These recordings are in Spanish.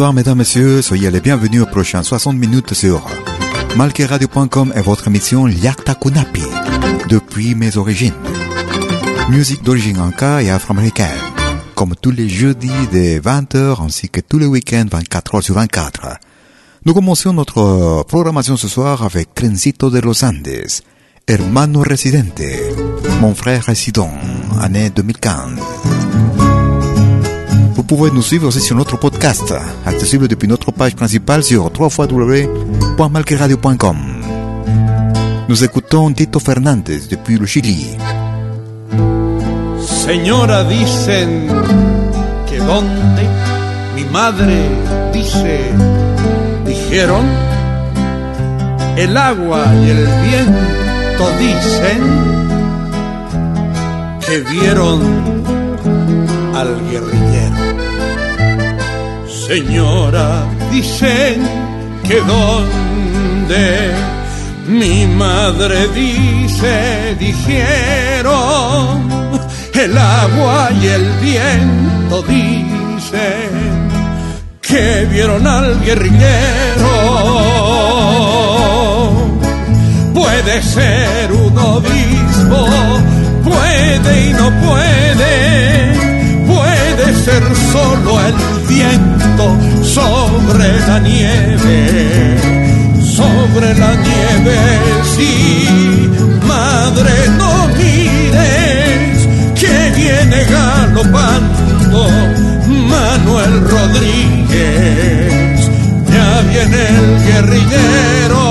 Bonsoir mesdames, messieurs, soyez les bienvenus aux prochaines 60 minutes sur malqueradio.com et votre émission Yakta Kunapi, depuis mes origines. Musique d'origine inca et afro-américaine, comme tous les jeudis de 20h ainsi que tous les week-ends 24h sur 24. Nous commençons notre programmation ce soir avec Trencito de los Andes, Hermano Residente, Mon frère résident, année 2015. Vous pouvez nous suivre aussi sur notre podcast, accessible depuis notre page principale sur www.malqueradio.com. Nous écoutons Tito Fernandez depuis le Chili. Señora, dicen que donde mi madre dice, dijeron, el agua y el viento dicen que vieron al guerrillero. Señora, dicen que donde mi madre dice, dijeron, el agua y el viento dicen que vieron al guerrillero. Puede ser un obispo, puede y no puede, puede ser solo el sobre la nieve, sobre la nieve, sí, madre, no mires que viene galopando Manuel Rodríguez, ya viene el guerrillero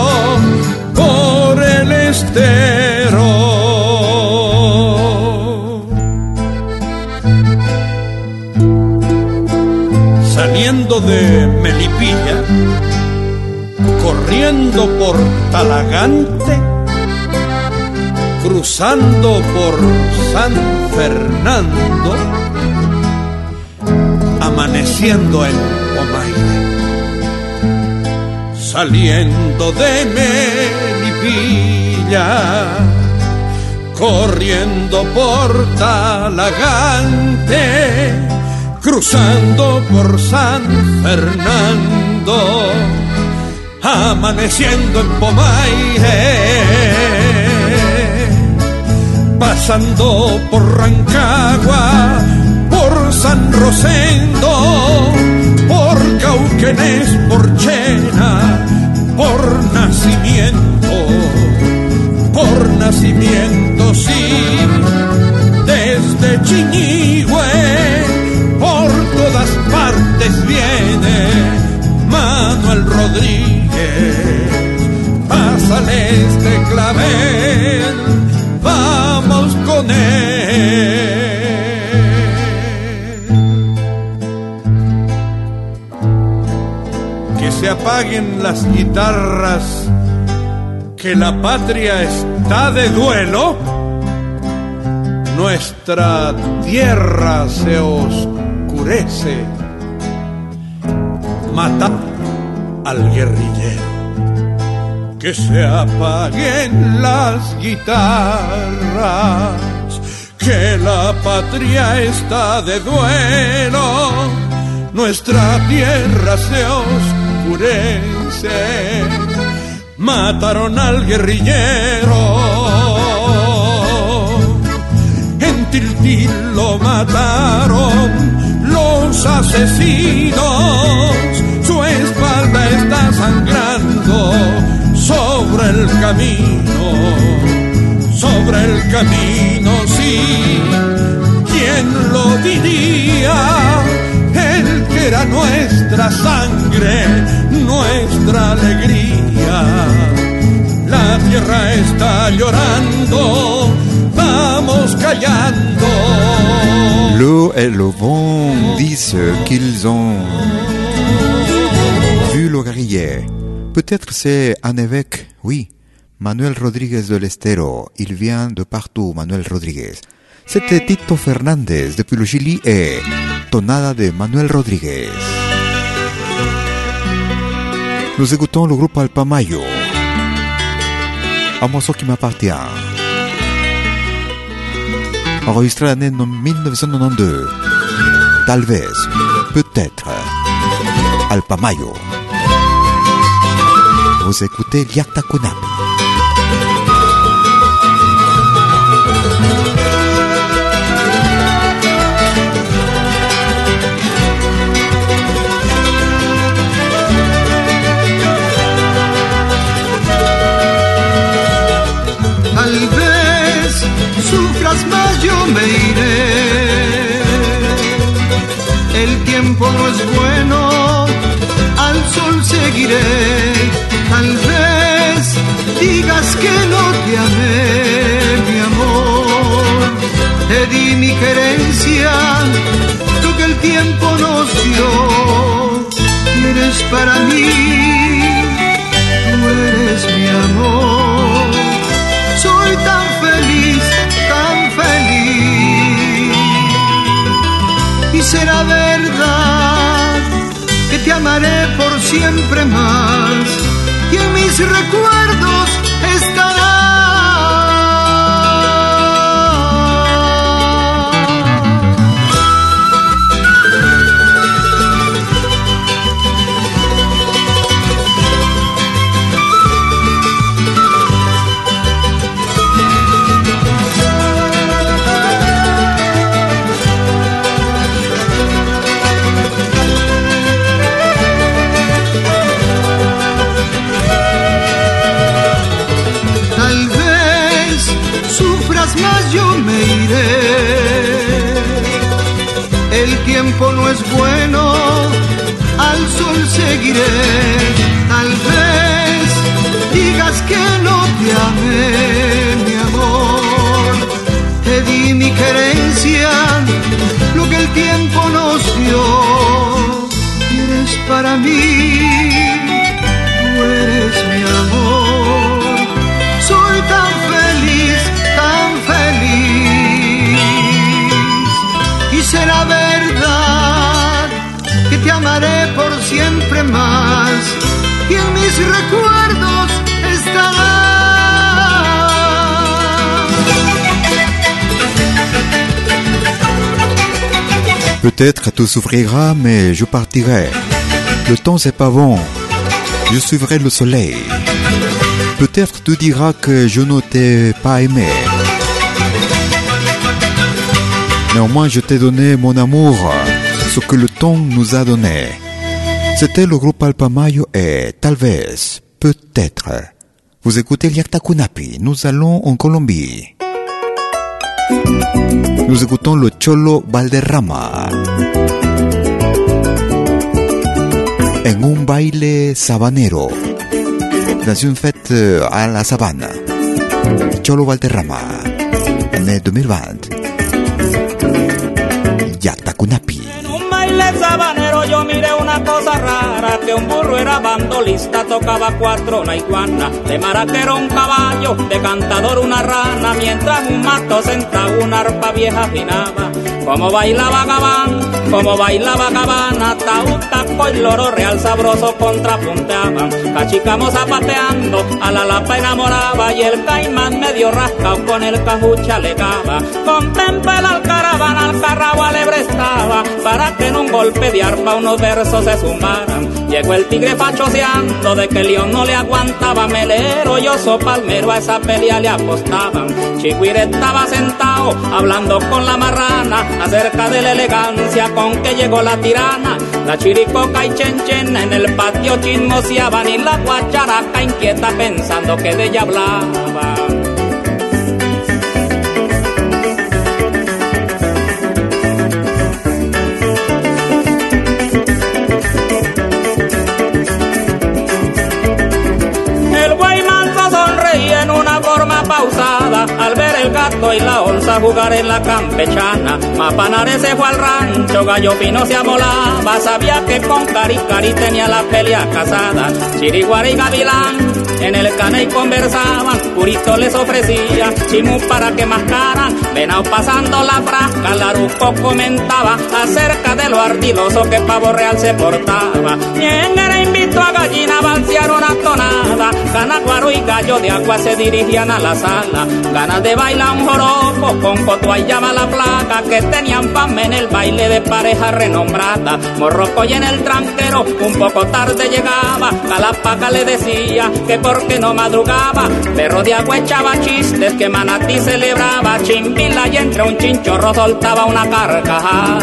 Saliendo de Melipilla, corriendo por Talagante, cruzando por San Fernando, amaneciendo en Omaire, saliendo de Melipilla, corriendo por Talagante, cruzando por San Fernando, amaneciendo en Pomaire pasando por Rancagua, por San Rosendo, por Cauquenes, por Chena, por nacimiento, por nacimiento, sí, desde Chiñigüe, todas partes viene Manuel Rodríguez, pásale este clavel vamos con él. Que se apaguen las guitarras, que la patria está de duelo. Nuestra tierra se oscurece. Mata al guerrillero. Que se apaguen las guitarras, que la patria está de duelo, nuestra tierra se oscurece, mataron al guerrillero, en Tiltil lo mataron los asesinos, su espalda está sangrando sobre el camino, sobre el camino, sí. ¿Quién lo diría? El que era nuestra sangre, nuestra alegría. La tierra está llorando, L'eau et le vent disent qu'ils ont vu le guerrier. Peut-être c'est un évêque, oui. Manuel Rodríguez del Estero. Il vient de partout, Manuel Rodríguez. C'était Tito Fernandez depuis le Chili et Tonada de Manuel Rodríguez. Nous écoutons le groupe Alpamayo. Un morceau qui m'appartient. Enregistré l'année 1992. Tal vez, peut-être. Alpamayo. Vous écoutez Liakta Kunapi. Me iré. El tiempo no es bueno, al sol seguiré. Tal vez digas que no te amé, mi amor. Te di mi querencia, lo que el tiempo nos dio. Y eres para mí, tú eres mi amor. Será verdad que te amaré por siempre más. Y en mis recuerdos estará. No es bueno, al sol seguiré. Tal vez Peut-être tout s'ouvrira, mais je partirai. Le temps c'est pas bon. Je suivrai le soleil. Peut-être tu diras que je ne t'ai pas aimé. Néanmoins, je t'ai donné mon amour, ce que le temps nous a donné. C'était le groupe Alpamayo et Talvez, peut-être. Vous écoutez Liakta Kunapi, nous allons en Colombie. Nous écoutons le Cholo Valderrama. En un baile sabanero. Dans une fête à la savane. Cholo Valderrama. Né 2020. Yakta Kunapi. En un baile sabanero yo miré una cosa rara Un burro era bandolista, tocaba cuatro, una iguana De maraquero un caballo, de cantador una rana Mientras un mato sentado una arpa vieja afinaba. Como bailaba Gabán, como bailaba Cabana Taú, taco y loro real sabroso contrapunteaban Cachicamos zapateando, a la lapa enamoraba Y el caimán medio rascado con el cajucha alegaba Contempla el alcaravana, al carragua le prestaba Para que en un golpe de arpa unos versos se sumaran Llegó el tigre fachoseando de que león no le aguantaba Melero y oso palmero a esa pelea le apostaban. Chiquire estaba sentado hablando con la marrana Acerca de la elegancia con que llegó la tirana. La chiricoca y chenchen en el patio chismoseaban Y la guacharaca inquieta pensando que de ella hablaba al ver el gato y la onza jugar en la campechana. Mapanare se fue al rancho, Gallo Pino se amolaba, sabía que con Cari Cari tenía la pelea casada. Chiriguara y Gavilán en el caney conversaban, Curito les ofrecía chimú para que mascaran. Venao pasando la frasca, Laruco comentaba acerca de lo ardiloso que Pavo Real se portaba. ¿Quién era a gallina a balsear una tonada? Canaguaro y gallo de agua se dirigían a la sala. Ganas de bailar un joropo, con llama la placa, que tenían fama en el baile de pareja renombrada. Morroco y en el tranquero, un poco tarde llegaba. Calapaca le decía que porque no madrugaba. Perro de agua echaba chistes que Manatí celebraba. Chimbila y entre un chinchorro soltaba una carcajada.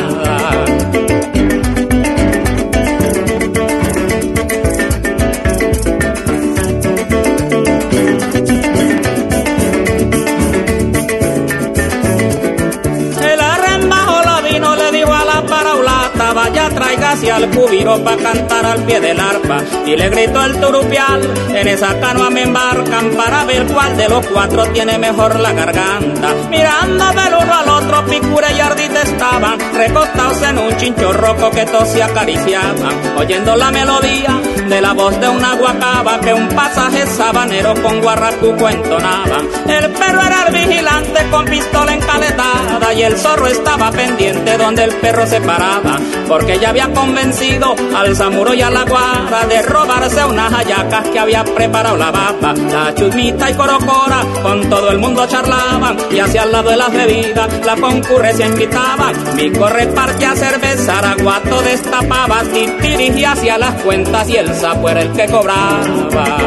Hacia el cubiro pa' cantar al pie del arpa. Y le gritó el turupial, en esa canoa me embarcan para ver cuál de los cuatro tiene mejor la garganta. Mirando del uno al otro, Picura y Ardita estaban recostados en un chincho roco que todos se acariciaban, oyendo la melodía de la voz de una guacaba que un pasaje sabanero con guarracuco entonaba. El perro era el vigilante con pistola encaletada y el zorro estaba pendiente donde el perro se paraba, porque ya había convencido al zamuro y a la guarda de robarse unas hallacas que había preparado la baba. La chumita y corocora con todo el mundo charlaban y hacia el lado de las bebidas la concurrencia invitaba. Mi corre parque a cerveza, Araguato destapaba, dirigía hacia las cuentas y el sapo era el que cobraba.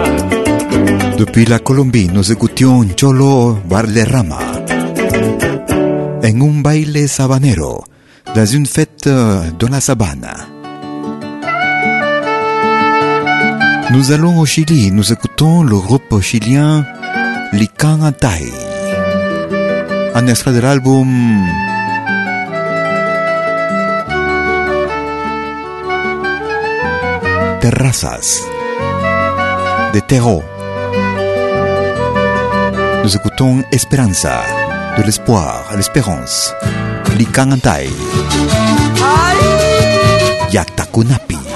Depuis la Colombie, nous écoutions Cholo Valderrama en un baile sabanero dans une fête de la sabana. Nous allons au Chili, nous écoutons le groupe chilien Lican Antay. Un extrait de l'album Terrazas de Terreau. Nous écoutons Esperanza, de l'espoir à l'espérance. Lican Antay. Yaktakunapi.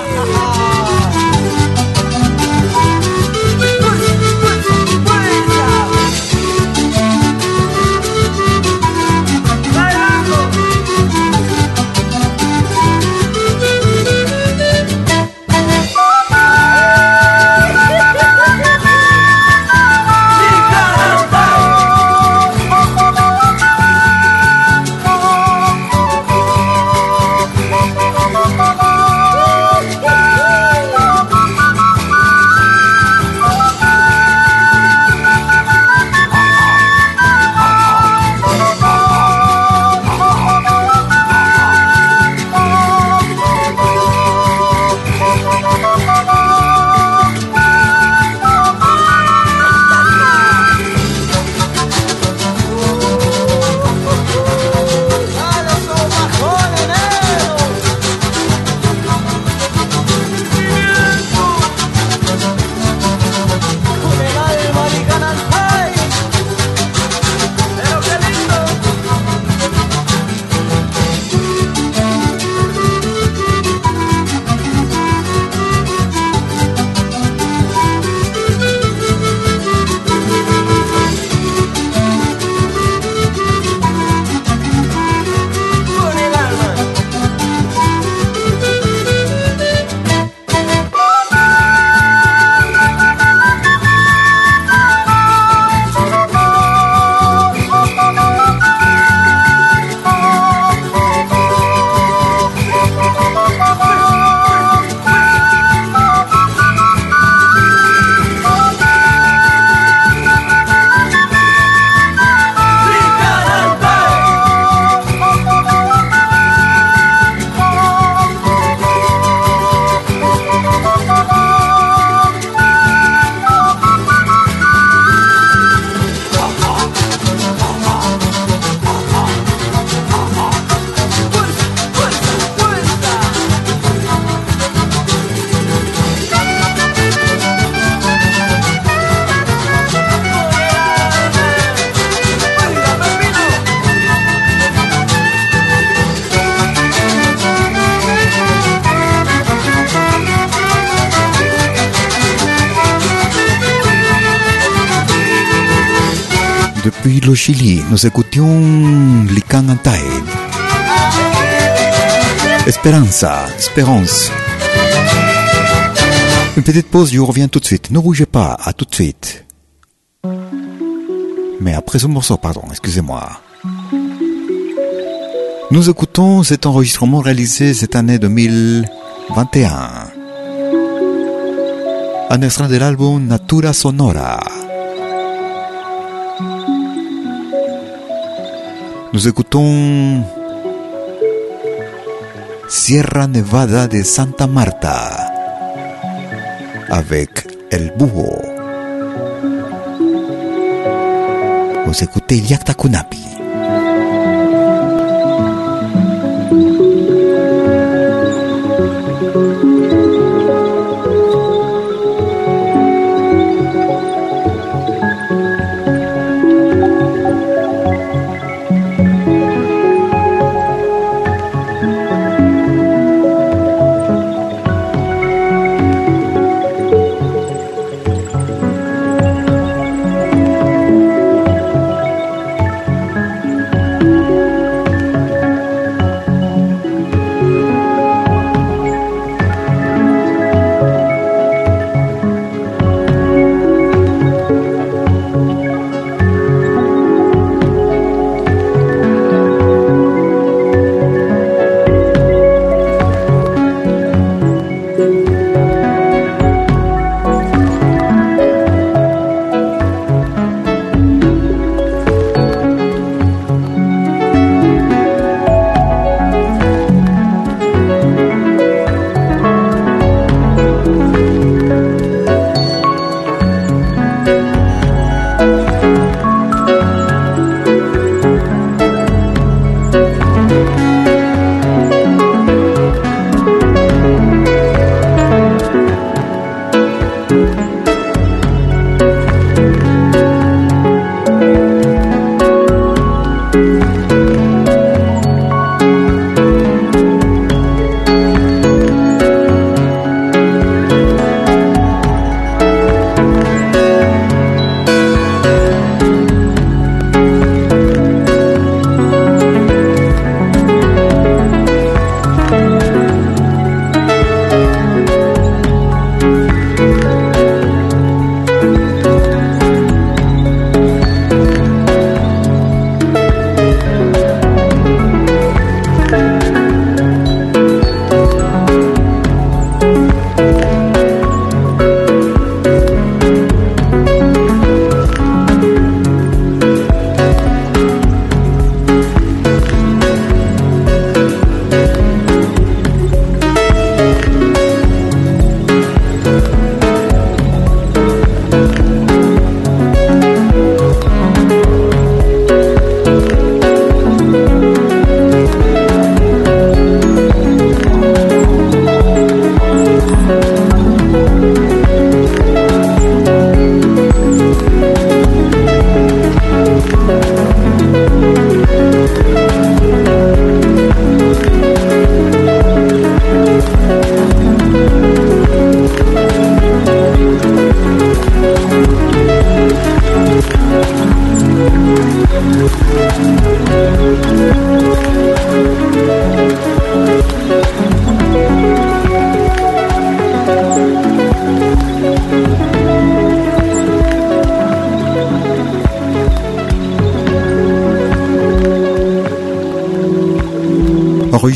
Depuis le Chili, nous écoutions Lican Antay. Esperanza, Espérance. Une petite pause, je reviens tout de suite. Ne bougez pas, à tout de suite. Mais après ce morceau, pardon, excusez-moi. Nous écoutons cet enregistrement réalisé cette année 2021. Un extrait de l'album Natura Sonora. Nous écoutons Sierra Nevada de Santa Marta avec El Búho. Vous écoutez Yakta Kunapi.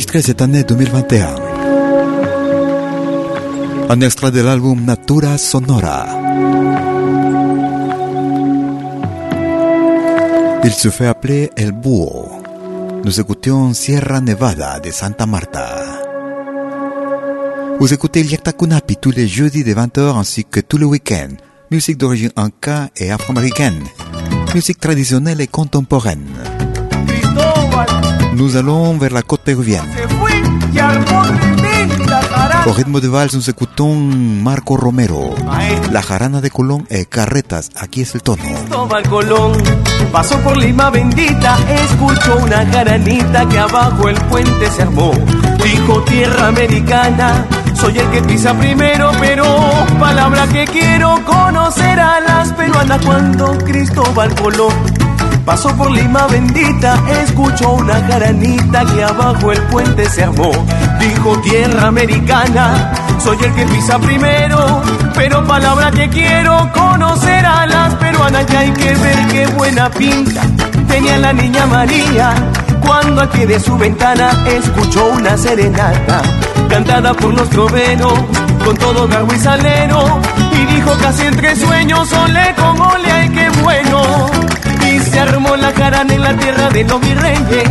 Enregistré cette année 2021. Un extrait de l'album Natura Sonora. Il se fait appeler El Búho. Nous écoutions Sierra Nevada de Santa Marta. Vous écoutez Liakta Kunapi tous les jeudis de 20h ainsi que tous les week-ends. Musique d'origine inca et afro-américaine. Musique traditionnelle et contemporaine. Nous allons vers la côte péruvienne. Au rythme de vals, nous écoutons Marco Romero. La jarana de Colón et Carretas. Aquí es el tono. Cristóbal Colón pasó por Lima bendita, escuchó una jaranita que abajo el puente se armó. Dijo tierra americana, soy el que pisa primero, pero palabra que quiero conocer a las peruanas cuando Cristóbal Colón. Pasó por Lima bendita, escuchó una jaranita que abajo el puente se armó. Dijo tierra americana, soy el que pisa primero, pero palabra que quiero conocer a las peruanas y hay que ver qué buena pinta tenía la niña María cuando al pie de su ventana escuchó una serenata cantada por los troveros con todo garbo y salero y dijo casi entre sueños ole con ole ay qué bueno se armó la jarana en la tierra de los virreyes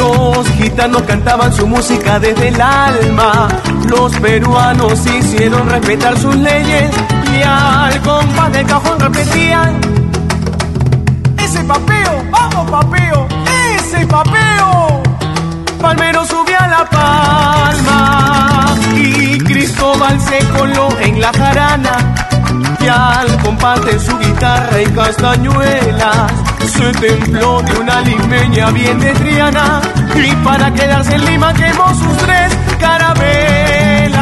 los gitanos cantaban su música desde el alma. Los peruanos hicieron respetar sus leyes y al compás del cajón repetían: Ese papeo, vamos papeo, ese papeo. Palmero subió a la palma y Cristóbal se coló en la jarana y al compás su guitarra y castañuelas se templó de una limeña bien de Triana y para quedarse en Lima quemó sus tres carabelas.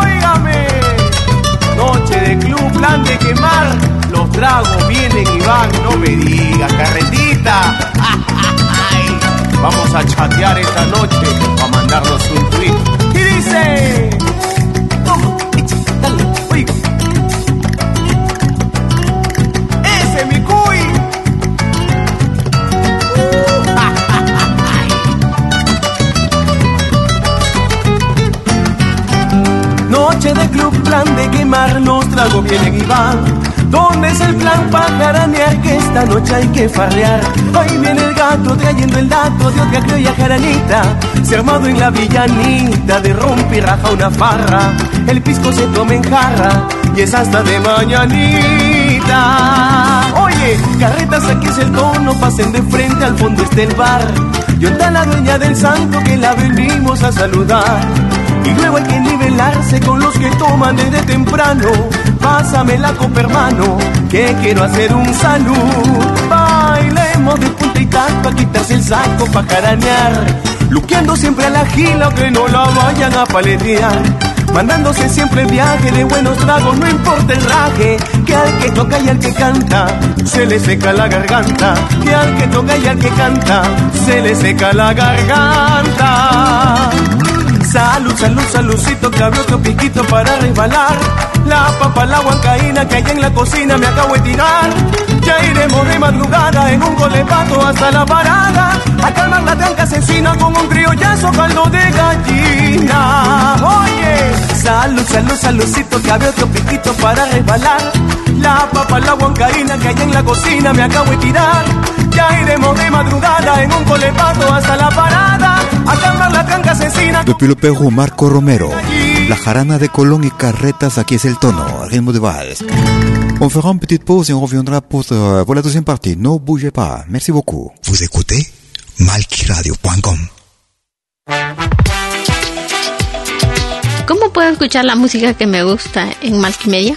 Óigame, noche de club, plan de quemar, los tragos vienen y van, no me digas, carretita. Vamos a chatear esta noche para mandarnos un tweet. De club, plan de quemar, los tragos vienen y van. ¿Dónde es el plan para jaranear? Que esta noche hay que farrear. Ahí viene el gato trayendo el dato de otra criolla jaranita. Se armado en la villanita de rompe y raja una farra. El pisco se toma en jarra y es hasta de mañanita. Oye, carretas, aquí es el tono, pasen de frente, al fondo está el bar. Y está la dueña del santo que la venimos a saludar. Y luego hay que nivelarse con los que toman desde temprano. Pásame la copa, hermano, que quiero hacer un salud. Bailemos de punta y taco a quitarse el saco pa' jaranear. Luqueando siempre a la gila que no la vayan a paletear. Mandándose siempre el viaje de buenos tragos, no importa el raje. Que al que toca y al que canta, se le seca la garganta. Que al que toca y al que canta, se le seca la garganta. Salud, salud, saludcito, otro piquito para resbalar. La papa, la huancaína que hay en la cocina me acabo de tirar. Ya iremos de madrugada en un golepato hasta la parada. A calmar la tranca asesina con un criollazo caldo de gallina. Oye, salud, salud, saludcito, otro piquito para resbalar. La papa, la huancaína que hay en la cocina me acabo de tirar. Ya iremos de madrugada en un golepato hasta la parada. A calmar la tranca asesina Depuis le Pérou, Marco Romero. La jarana de Colón y Carretas, aquí es el tono, rythme de vals. On fera une petite pause et on reviendra pour, euh, pour la deuxième partie. Ne bougez pas. Merci beaucoup. Vous écoutez malquiradio.com. ¿Cómo puedo escuchar la música que me gusta en Multimedia?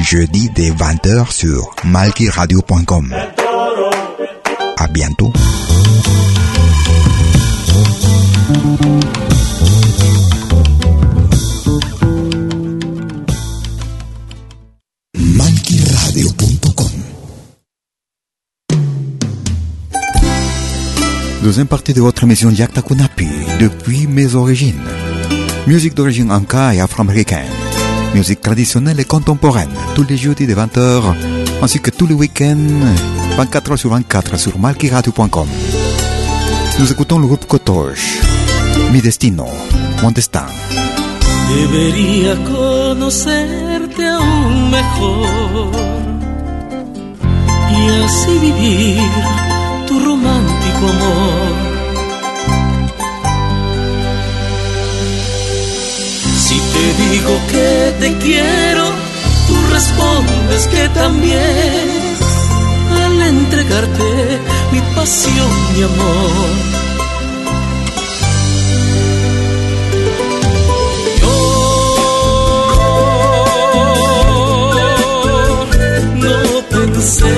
Jeudi dès 20h sur malkiradio.com. À bientôt. Deuxième partie de votre émission Yakta Kunapi, depuis mes origines. Musique d'origine anka et afro-américaine. Musique traditionnelle et contemporaine, tous les jeudis de 20h, ainsi que tous les week-ends, 24h sur 24 sur malkiradio.com. Nous écoutons le groupe Kotosh, Mi Destino, Mon Destin. Conocerte aún mejor y así vivir tu romántico amor. Te digo que te quiero, tú respondes que también al entregarte mi pasión, mi amor. no pensé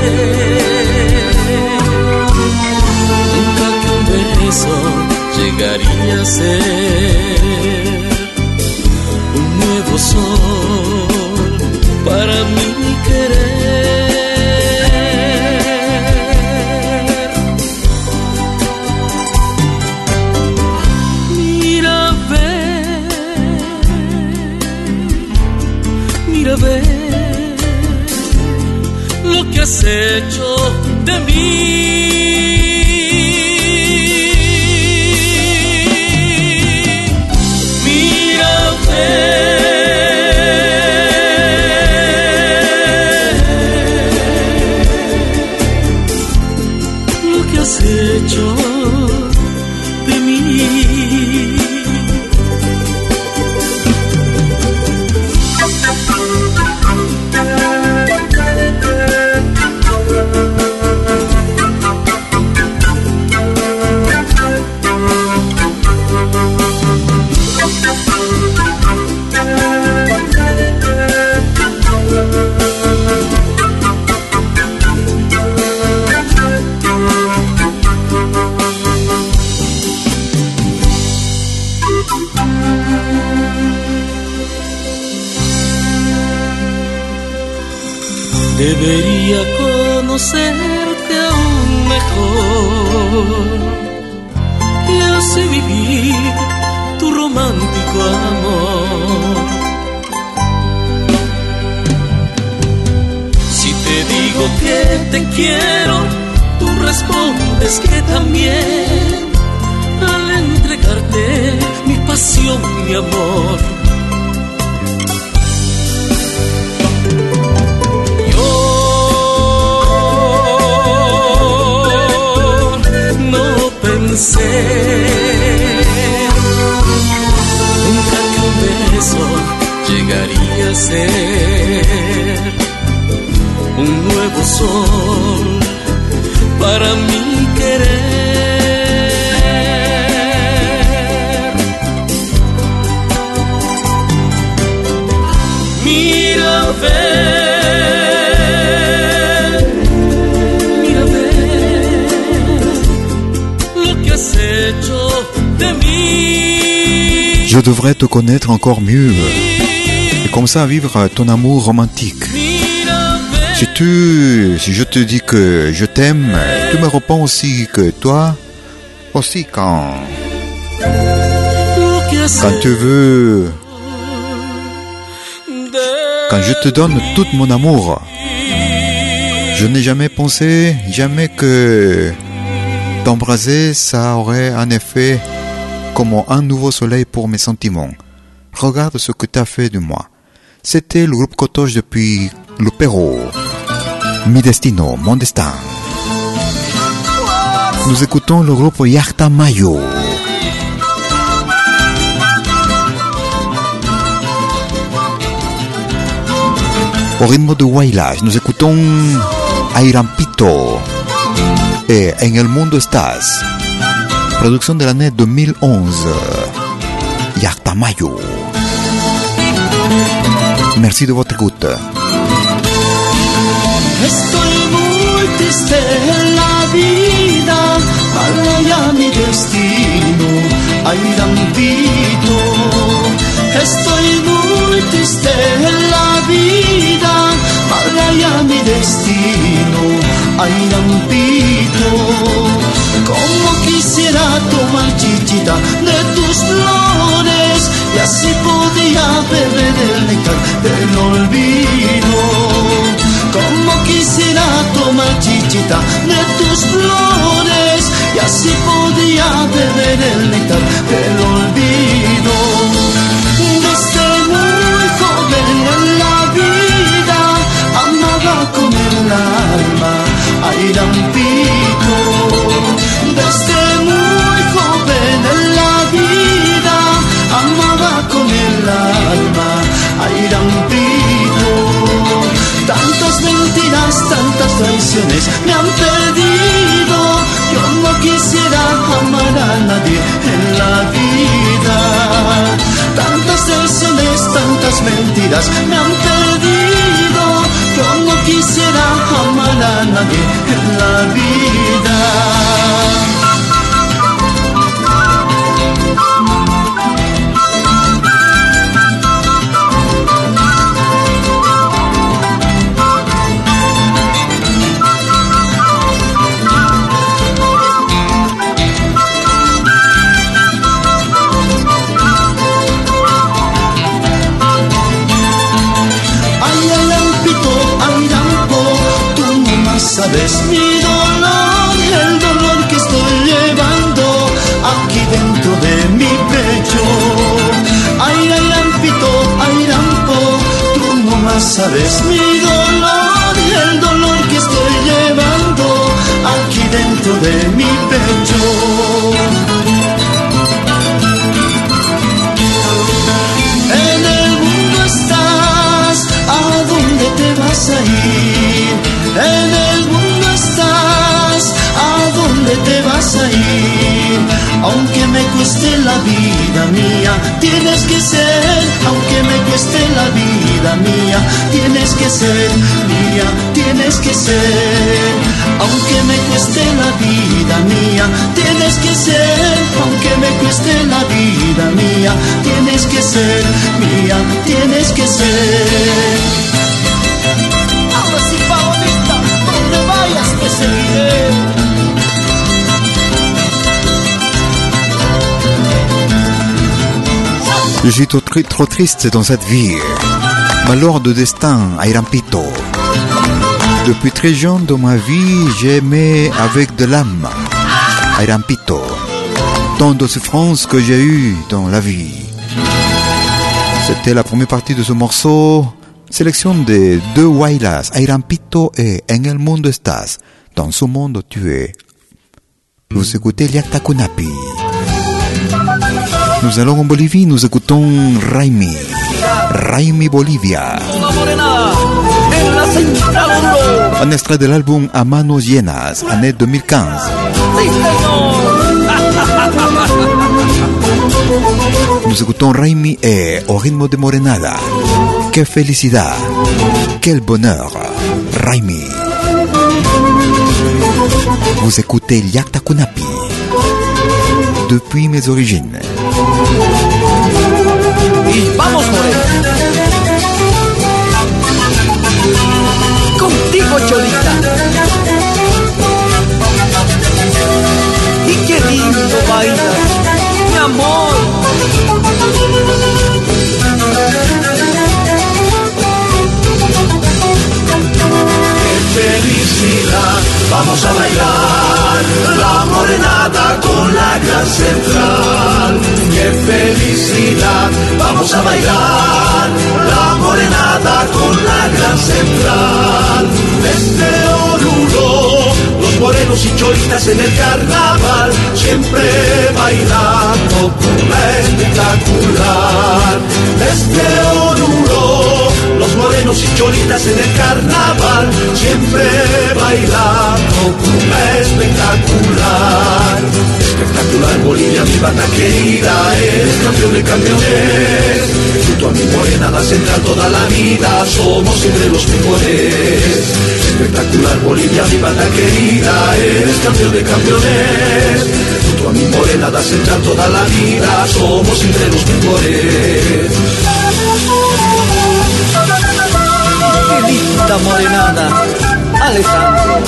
nunca que un beso llegaría a ser sol para mi querer. Mira, ve, mira, ve. Lo que has hecho Je devrais te connaître encore mieux et comme ça vivre ton amour romantique. Si tu, si je te dis que je t'aime, tu me réponds aussi que toi, aussi quand, quand tu veux, quand je te donne tout mon amour, je n'ai jamais pensé, jamais que t'embraser, ça aurait un effet comme un nouveau soleil pour mes sentiments. Regarde ce que t'as fait de moi. C'était le groupe Cotoche depuis le Pérou. Mi destino, mon destin. Nous écoutons le groupe Yarta Mayo. Au rythme de Wailage, nous écoutons Airampito et En el mundo estás. Producción de l'année 2011. Yartamayo. Merci de votre écoute. Estoy muy triste en la vida, para ya mi destino, ay Dampito. Estoy muy triste en la vida, para ya mi destino, ay Dampito como quisiera tomar chichita de tus flores y así podía beber el néctar del olvido. Como quisiera tomar chichita de tus flores y así podía beber el néctar del olvido. tienes Je suis trop, triste dans cette vie. Malheur de destin, Airampito. Depuis très jeune dans ma vie, j'aimais avec de l'âme, Airampito. Tant de souffrances que j'ai eues dans la vie. C'était la première partie de ce morceau. Sélection de deux Wailas, Airampito et En el mundo estás. Dans ce monde tu es. Vous écoutez Liakta Kunapi. Nous allons en Bolivie, nous écoutons Raimi. Raimi Bolivia. Un extrait de l'album A Manos année 2015. Écoutons Raimi et Au ritmo de Morenada. Quelle felicidad, quel bonheur, Raimi. Vous écoutez Liakta Kunapi. Depuis mes origines. Y vamos, morena. Contigo, Cholita. Vamos a bailar la morenada con la gran central. Qué felicidad, vamos a bailar la morenada con la gran central. Desde Oruro, los morenos y cholitas en el carnaval, siempre bailando con la espectacular. Desde y cholitas en el carnaval, siempre bailando la espectacular. Espectacular Bolivia, mi banda querida, eres campeón de campeones. Junto a mi morenada central toda la vida, somos siempre los mejores. Espectacular Bolivia, mi banda querida, eres campeón de campeones. Junto a mi morenada central toda la vida, somos siempre los mejores. Linda morenada, Alejandro.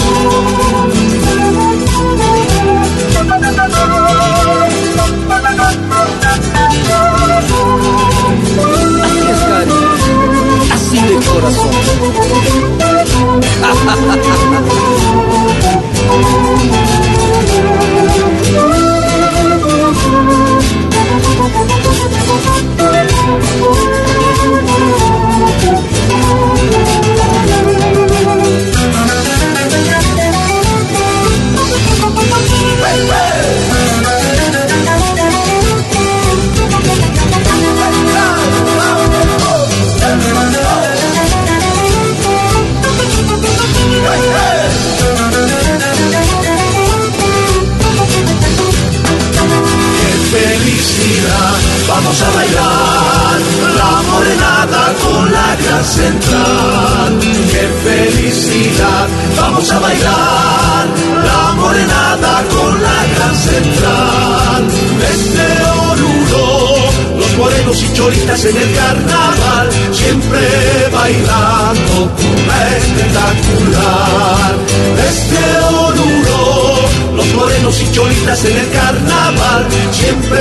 Así es, Cari. Así de corazón. central. Qué felicidad, vamos a bailar la morenada con la gran central. Desde Oruro, los morenos y cholitas en el carnaval, siempre bailando espectacular. Desde morenos y cholitas en el carnaval, siempre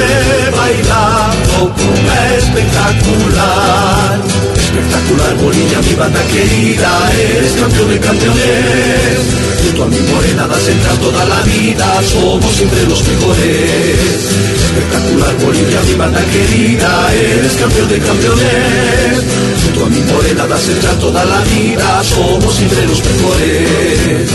bailando la espectacular. Espectacular Bolivia, mi banda querida, eres campeón de campeones. Junto a mi morenada central toda la vida, somos siempre los mejores. Espectacular Bolivia, mi banda querida, eres campeón de campeones. Junto a mi morenada central toda la vida, somos siempre los mejores.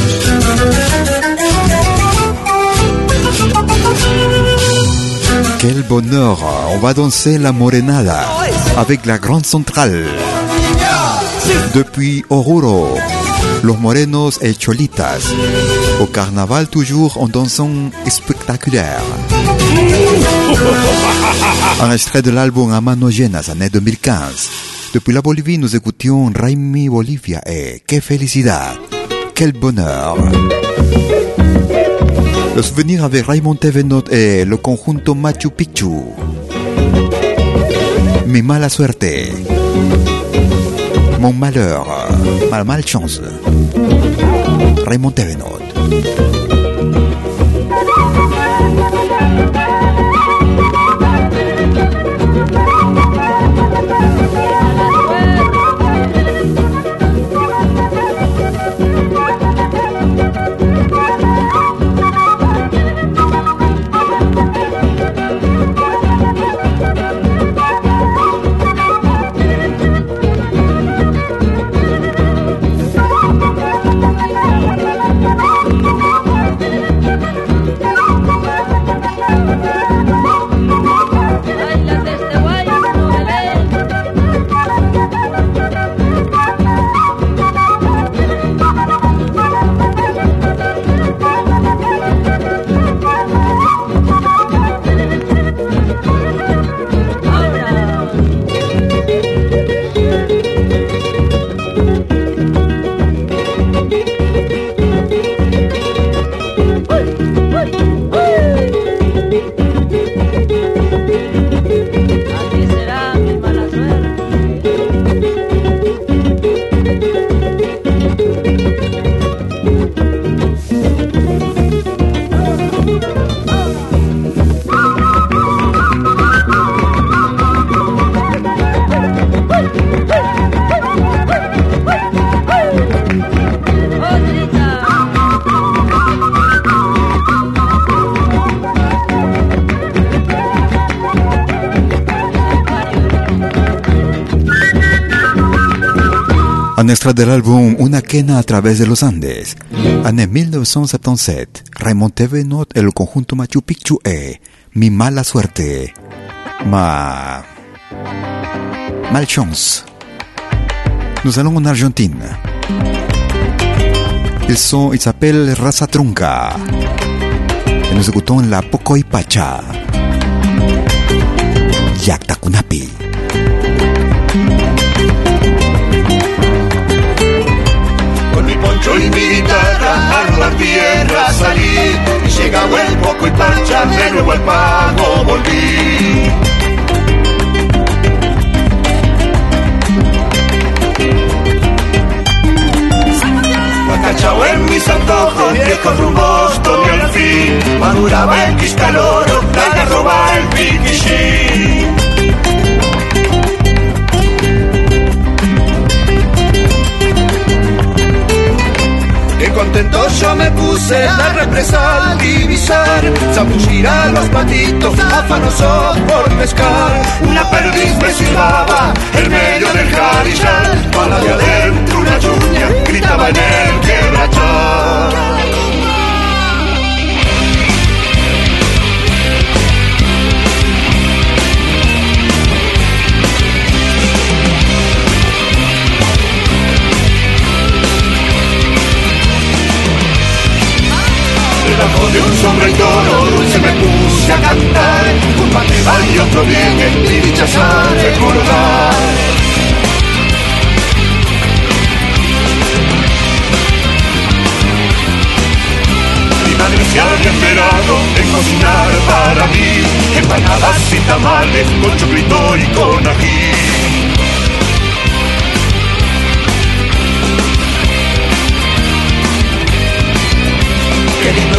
Quel bonheur On va danser la morenada avec la grande centrale. Depuis Oruro, los morenos et cholitas. Au carnaval toujours en dansant spectaculaire. Un extrait de l'album A Manos Llenas, année 2015. Depuis la Bolivie, nous écoutions Raimi Bolivia et Que felicidad, quel bonheur. Le souvenir avec Raymond Tevenot et le conjunto Machu Picchu. Mi mala suerte. Mon malheur. Ma malchance. Raymond Tevenot. Un extrait de l'album Una quena a través de los Andes. Année 1977. Raymond Tevenot et le conjunto Machu Picchu et Mi mala suerte. Ma... Malchance. Nous allons en Argentine. Ils sont, ils s'appellent Raza Trunca. Et nous écoutons la Pocoy Pacha. Yakta mi guitarra a la tierra salí y llegaba el poco y pancha, de nuevo al pago volví. Cachao en mis antojos, viejos rumbos, tomé al fin, maduraba el quiscaloro, la roba el piquichín. Qué contento yo me puse la represa al divisar, zambullir a los patitos, afanosos por pescar. Una perdiz me silbaba en medio del jarillal, para de adentro una lluvia gritaba en el quebrachal. Debajo de un sombrero dulce me puse a cantar. Un parte va y otro viene y dichas a recordar Mi se había esperado en cocinar para mí Empanadas y tamales con choclito y con ají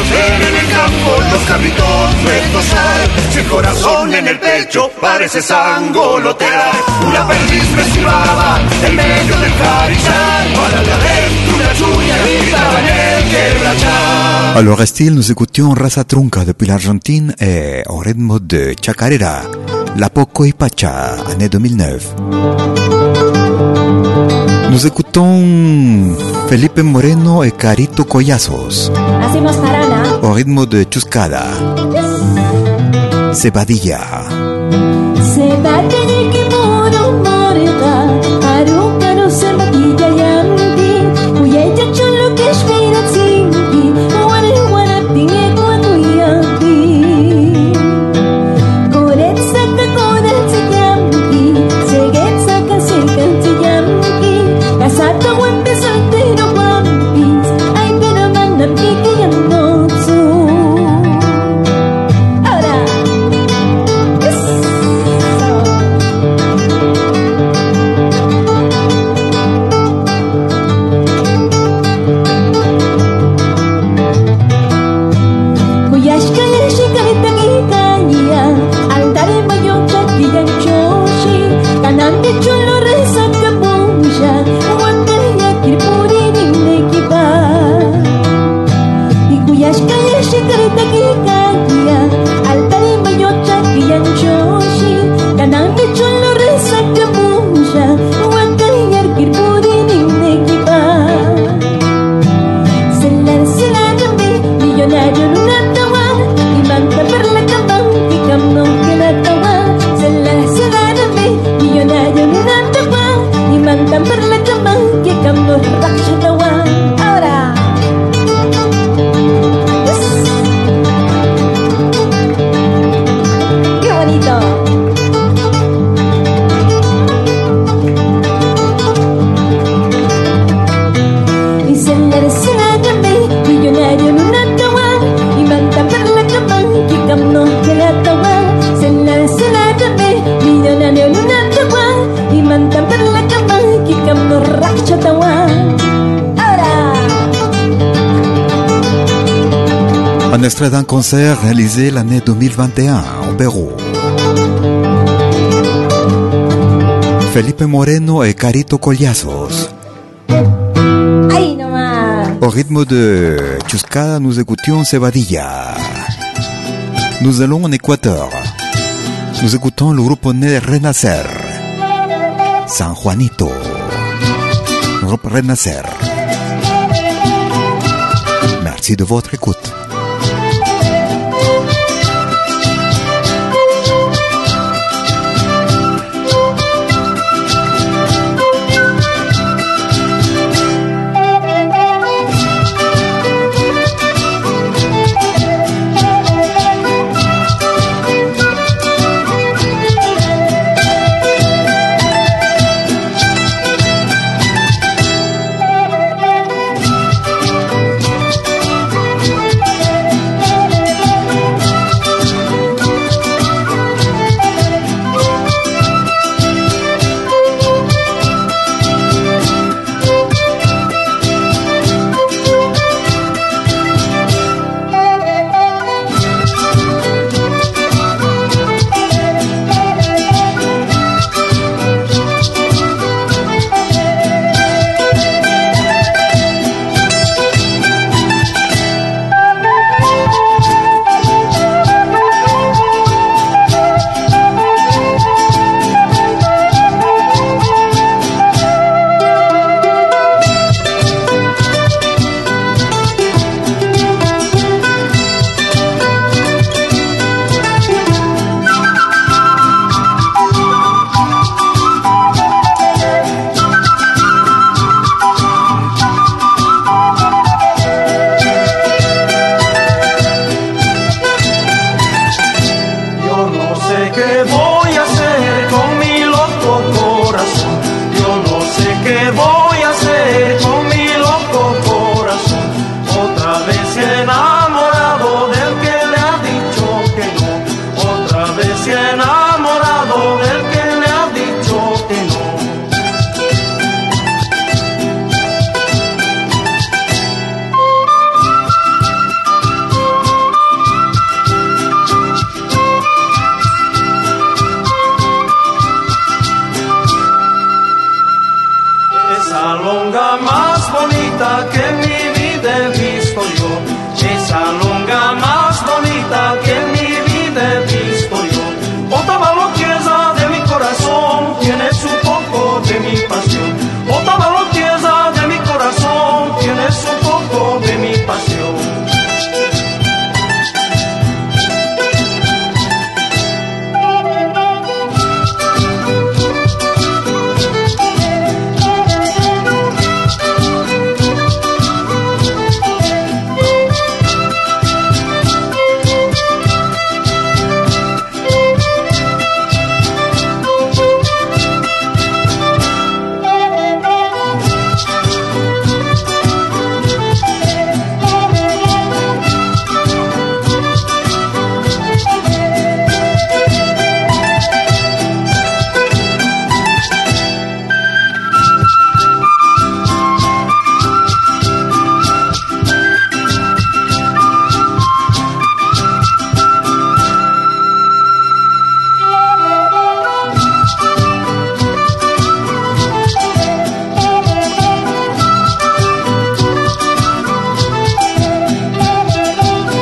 Ver en el campo los carritos retosar Si el corazón en el pecho parece sangolotear. Una perdiz me silbaba en medio del carizar. Para de adentro una chuña gritaba en el quebrachar. Alors, Estil, nous écoutions Raza Trunca depuis l'Argentine et au rythme de Chacarera, La Poco y Pacha, année 2009. Nous écoutons Felipe Moreno et Carito Collazos Hacemos jarana. Au rythme de Chuscada, Cebadilla. Se va a tener que morir, Un extrait d'un concert réalisé l'année 2021 au Pérou. Felipe Moreno et Carito Collazos. Au rythme de Chuscada, nous écoutions Cebadilla. Nous allons en Équateur. Nous écoutons le groupe né Renacer. San Juanito. groupe Renacer. Merci de votre écoute.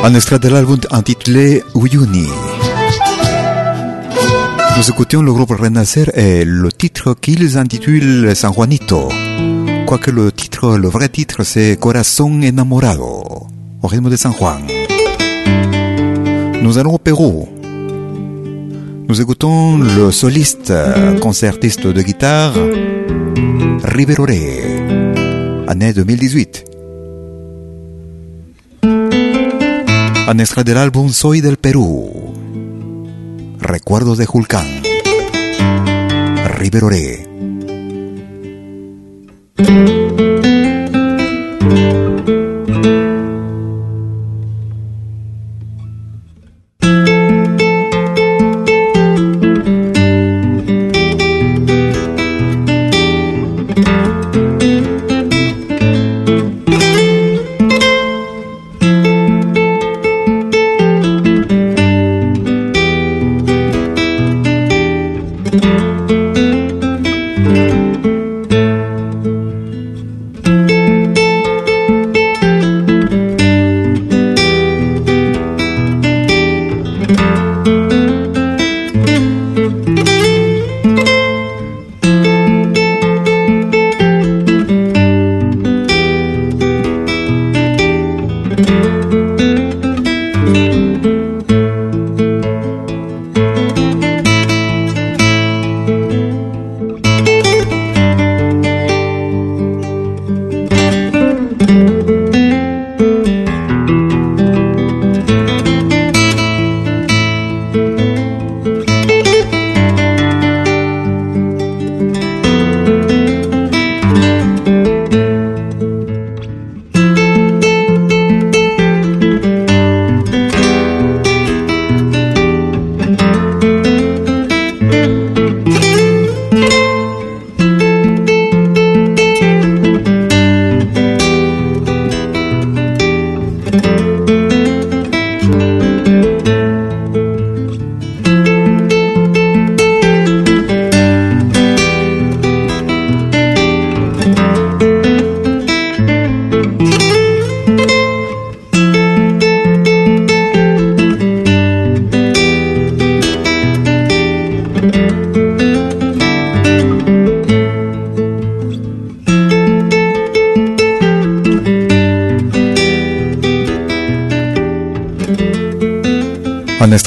Un extrait de l'album intitulé Uyuni. Nous écoutions le groupe Renacer et le titre qu'ils intitulent San Juanito. Quoique le titre, le vrai titre, c'est Corazón enamorado, au rythme de San Juan. Nous allons au Pérou. Nous écoutons le soliste, concertiste de guitare, Riveroré, année 2018. Un extrait de l'album Soy del Perú. Recuerdos de Julcán. Riveroré.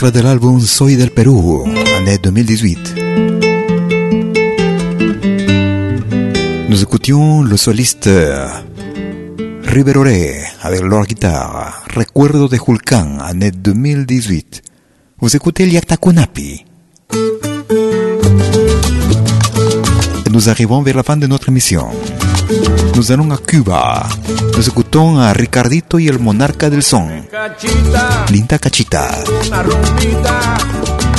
Extrait de l'album Soy del Perú, année 2018. Nous écoutions le soliste Riveroré avec leur guitare, Recuerdo de Julcán, année 2018. Vous écoutez Liaktakunapi. Et nous arrivons vers la fin de notre émission. Nous allons à Cuba. Nous écoutons a Ricardito y el Monarca del Son. Cachita, Linda Cachita. una rumbita,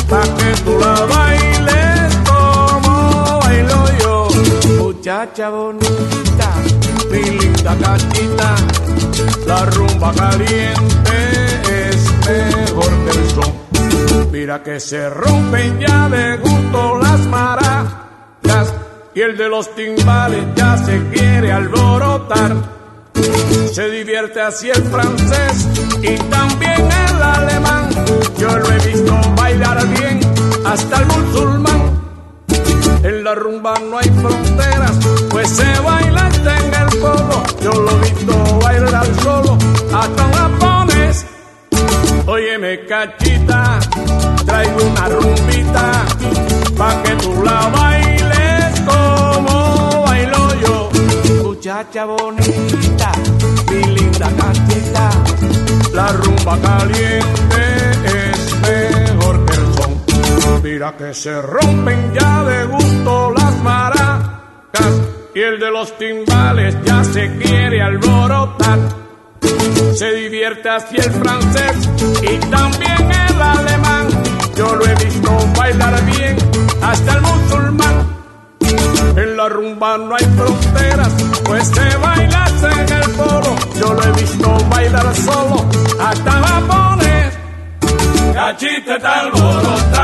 pa' que tú la bailes como bailo yo. Muchacha bonita, mi linda cachita, la rumba caliente es mejor que el son. Mira que se rompen ya de gusto las maracas y el de los timbales ya se quiere alborotar. Se divierte así el francés y también el alemán. Yo lo he visto bailar bien hasta el musulmán. En la rumba no hay fronteras, pues se baila hasta en el polo. Yo lo he visto bailar solo hasta un japonés. Óyeme cachita, traigo una rumbita pa' que tú la bailes Muchacha bonita, mi linda cachita, la rumba caliente es mejor que el son. Mira que se rompen ya de gusto las maracas y el de los timbales ya se quiere alborotar. Se divierte así el francés y también el alemán. Yo lo he visto bailar bien hasta el musulmán. En la rumba no hay fronteras, pues se baila en el polo. Yo lo he visto bailar solo hasta japonés. Cachita está alborota,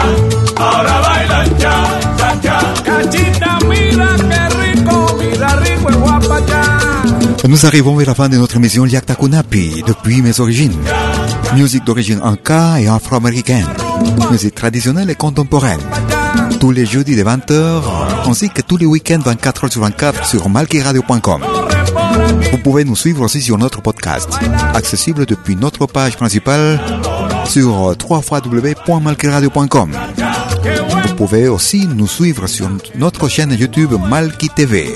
ahora bailan cha, cha, cha. Cachita, mira qué rico, mira rico el guapachá. Nous arrivons vers la fin de notre émission Liakta Kunapi, depuis mes origines. Musique d'origine anka et afro-américaine. Musique traditionnelle et contemporaine. Tous les jeudis de 20h, ainsi que tous les week-ends 24h sur 24 sur malkiradio.com. Vous pouvez nous suivre aussi sur notre podcast, accessible depuis notre page principale sur www.malkiradio.com. Vous pouvez aussi nous suivre sur notre chaîne YouTube Malki TV.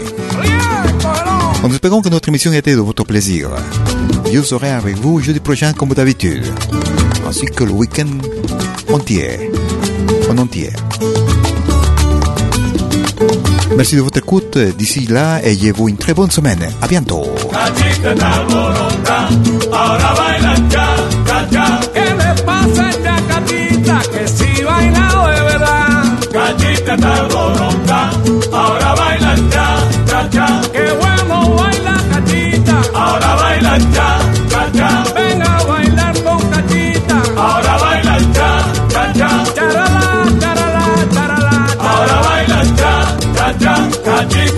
Nous espérons que notre émission a été de votre plaisir. Je serai avec vous jeudi prochain comme d'habitude, ainsi que le week-end entier. En entier. Merci de votre écoute. D'ici là, ayez-vous une très bonne semaine. À bientôt. Cachita está alborota, ahora bailan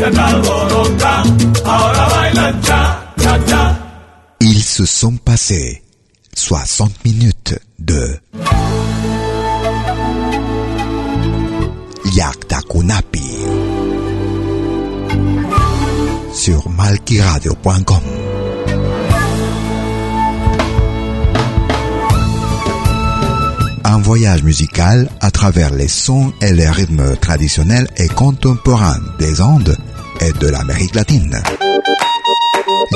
Cha. Ils se sont passés 60 minutes de Yakta Kunapi sur malkiradio.com. Un voyage musical à travers les sons et les rythmes traditionnels et contemporains des Andes et de l'Amérique latine.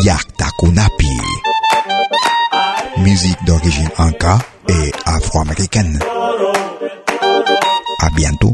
Yakta Kunapi. Musique d'origine inca et afro-américaine. À bientôt.